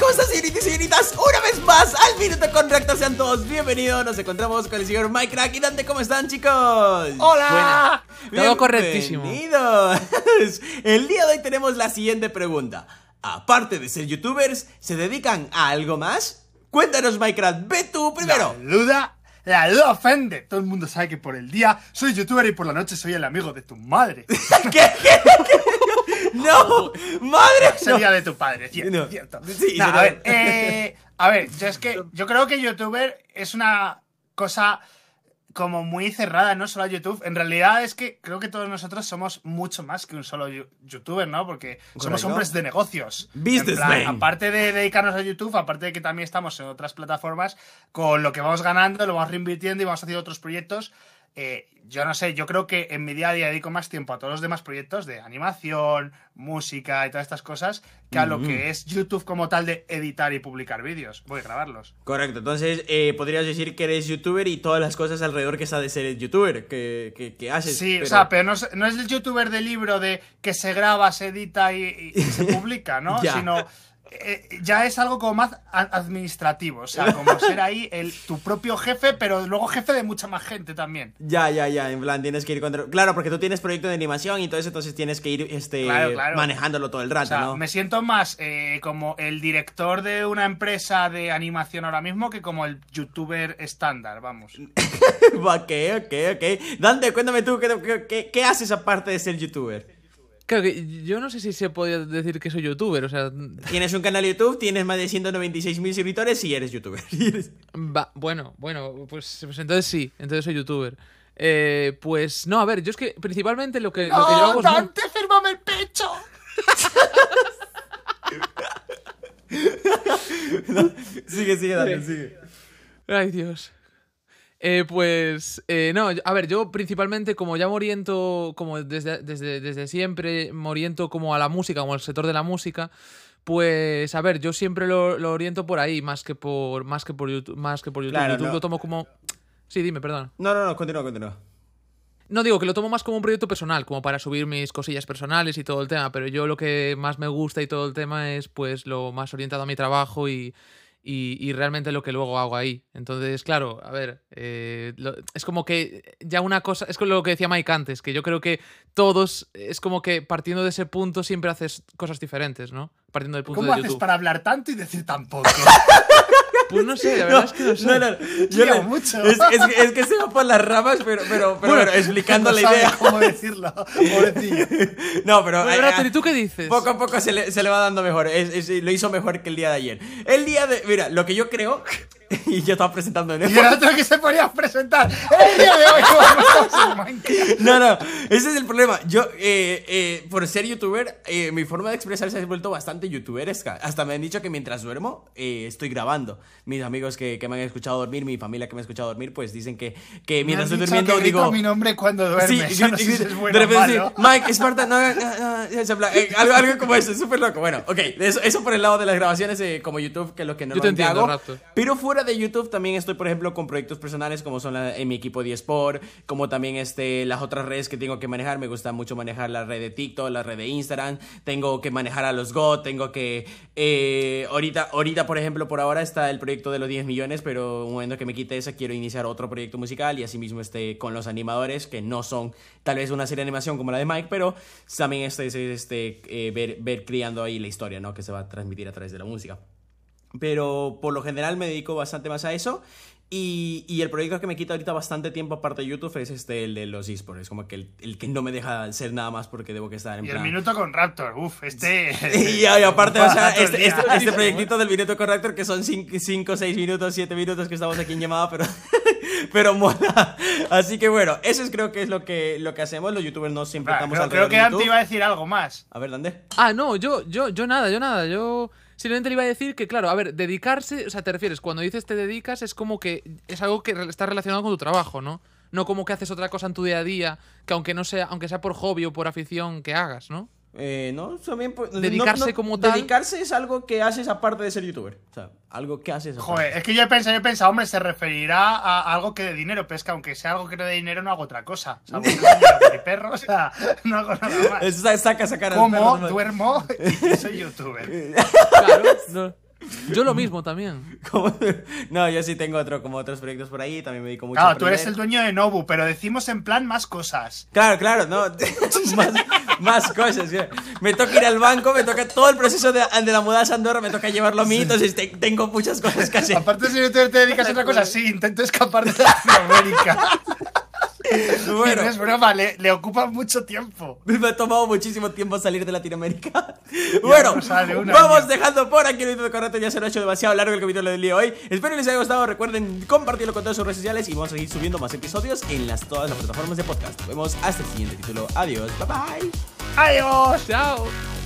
¿cómo están señoritas y señoritas? Una vez más al Minuto con Reactor, sean todos bienvenidos. Nos encontramos con el señor Mike Crack y Dante, ¿cómo están chicos? ¡Hola! Todo correctísimo. Bienvenidos. El día de hoy tenemos la siguiente pregunta. Aparte de ser youtubers, ¿se dedican a algo más? Cuéntanos Minecraft, ve tú primero. La duda, la duda ofende. Todo el mundo sabe que por el día soy youtuber y por la noche soy el amigo de tu madre. ¿Qué? ¿Qué? ¿Qué? No, madre. Sería no. de tu padre, cierto, No. cierto. Sí, No, a ver, eh, a ver, yo es que yo creo que youtuber es una cosa como muy cerrada, no solo a YouTube. En realidad es que creo que todos nosotros somos mucho más que un solo youtuber, ¿no? Porque somos hombres de negocios. Businessman. plan, aparte de dedicarnos a YouTube, aparte de que también estamos en otras plataformas, con lo que vamos ganando, lo vamos reinvirtiendo y vamos haciendo otros proyectos. Eh, yo no sé, yo creo que en mi día a día dedico más tiempo a todos los demás proyectos de animación, música y todas estas cosas que a lo que es YouTube como tal de editar y publicar vídeos. Voy a grabarlos. Correcto, entonces eh, podrías decir que eres youtuber y todas las cosas alrededor que está de ser youtuber, que, que, que haces. Sí, pero- o sea, pero no es, no es el youtuber de libro de que se graba, se edita y, y se publica, ¿no? Sino eh, ya es algo como más administrativo, o sea, como ser ahí el, tu propio jefe, pero luego jefe de mucha más gente también. Ya, ya, ya, en plan, tienes que ir contra... Claro, porque tú tienes proyecto de animación y todo eso, entonces tienes que ir este, Claro, claro. manejándolo todo el rato, O sea, ¿no? me siento más eh, como el director de una empresa de animación ahora mismo que como el youtuber estándar, vamos. ok, ok, ok. Dante, cuéntame tú, ¿qué, qué, qué haces aparte de ser youtuber? Claro que yo no sé si se podía decir que soy youtuber, o sea, Tienes un canal de YouTube, tienes más de 196.000 suscriptores y eres youtuber. va, bueno, bueno, pues, pues entonces sí, entonces soy youtuber. Eh, pues no, a ver, yo es que principalmente lo que, lo que yo ¡Oh, hago es Dante, fírmame el pecho! sigue, sigue, Dante, sigue. Ay, Dios. Eh, pues, eh, no, a ver, yo principalmente como ya me oriento, como desde, desde, desde siempre, me oriento como a la música, como al sector de la música, pues, a ver, yo siempre lo, lo oriento por ahí, más que por, más que por YouTube. Más que por YouTube. Claro, YouTube no. lo tomo como... Sí, dime, perdón. No, no, no, continúa, continúa. No digo que lo tomo más como un proyecto personal, como para subir mis cosillas personales y todo el tema, pero yo lo que más me gusta y todo el tema es pues lo más orientado a mi trabajo y, y, y realmente lo que luego hago ahí. Entonces, claro, a ver, eh, lo- es como que ya una cosa, es lo que decía Mike antes, que yo creo que todos, es como que partiendo de ese punto siempre haces cosas diferentes, ¿no? Partiendo del punto ¿Cómo de haces YouTube. para hablar tanto y decir tan poco? Pues no sé, la verdad es que no sé. No, no, yo Tío, le- mucho. Es, es que- es que se va por las ramas, pero, pero, pero bueno, explicando No la idea. cómo decirlo, pobrecillo. No, pero... Bueno, ¿y tú qué dices? Poco a poco se le, se le va dando mejor. Es- es- lo hizo mejor que el día de ayer. El día de. Mira, lo que yo creo. Y yo estaba presentando en Y el otro que se ponía a presentar. El día de hoy vamos a. No, no, ese es el problema. Yo, eh, eh, por ser youtuber, eh, mi forma de expresarse se ha vuelto bastante youtuberesca. Hasta me han dicho que mientras duermo, eh, estoy grabando. Mis amigos que, que me han escuchado dormir, mi familia que me ha escuchado dormir, pues dicen que, que Me mientras has estoy dicho durmiendo, que digo. mi nombre cuando duerme. Sí, Eso no sí, sé sí, si es de bueno o repente sí, malo. Mike, Esparta, no, no, no, eh, algo, algo como eso, súper loco. Bueno, ok, eso, eso por el lado de las grabaciones eh, como YouTube, que es lo que te normalmente entiendo, hago. Raptor. Pero fuera de YouTube también estoy, por ejemplo, con proyectos personales como son en mi equipo de Sport, como también este, las otras redes que tengo que manejar. Me gusta mucho manejar la red de TikTok, la red de Instagram. Tengo que manejar a los GOT, tengo que... eh, ahorita, ahorita, por ejemplo, por ahora está el proyecto de los 10 millones, pero un momento que me quite esa, quiero iniciar otro proyecto musical y asimismo este, con los animadores, que no son tal vez una serie de animación como la de Mike, pero también este, es este, eh, ver, ver criando ahí la historia, ¿no? Que se va a transmitir a través de la música. Pero por lo general me dedico bastante más a eso. Y, y el proyecto que me quita ahorita bastante tiempo aparte de YouTube es este, el de los esports. Es como que el, el que no me deja hacer nada más porque debo que estar en Y el plan... minuto con Raptor. Uf, este. Y, y aparte, o sea, el este, este, este proyectito del minuto corrector que son 5, 6 minutos, 7 minutos que estamos aquí en llamada, pero, pero mola. Así que bueno, eso es, creo que es lo que, lo que hacemos. Los youtubers no siempre Ah, estamos creo, creo que Dante iba a decir algo más. A ver, ¿dónde? Ah, no, yo, yo, yo nada, yo nada, yo simplemente le iba a decir que, claro, a ver, dedicarse, o sea, te refieres, cuando dices te dedicas es como que es algo que está relacionado con tu trabajo, ¿no? No como que haces otra cosa en tu día a día, que aunque no sea, aunque sea por hobby o por afición, que hagas, ¿no? Eh, no, también pues, Dedicarse no- como tal. Dedicarse es algo que haces aparte de ser youtuber. O sea, algo que haces aparte. Joder, es que yo he pensado, yo he pensado, hombre, se referirá a algo que de dinero, pero es que aunque sea algo que no de dinero, no hago otra cosa. Salvo que no mi perro, o sea, no hago nada más. Sa- Saca, sacar al Como, perro, ¿no? duermo y soy youtuber. Claro, no. Yo lo mismo también. No, yo sí tengo otro, como otros proyectos por ahí, también me dedico mucho Claro, a tú eres el dueño de Nobu, pero decimos en plan más cosas. Claro, claro, no. más, más cosas. Me toca ir al banco, me toca todo el proceso de, de la mudanza a Andorra, me toca llevarlo a mí, entonces te- tengo muchas cosas que hacer. Aparte ser youtuber, te dedicas a otra cosa. Sí, intento escapar de Latinoamérica. Bueno, No es broma, le, le ocupa mucho tiempo. me ha tomado muchísimo tiempo salir de Latinoamérica. Bueno, no vamos año. dejando por aquí el video de correcto. Ya se lo ha hecho demasiado largo el capítulo del día de hoy. Espero que les haya gustado. Recuerden compartirlo con todas sus redes sociales y vamos a seguir subiendo más episodios en las, todas las plataformas de podcast. Nos vemos hasta el siguiente título. Adiós, bye bye. Adiós. Chao.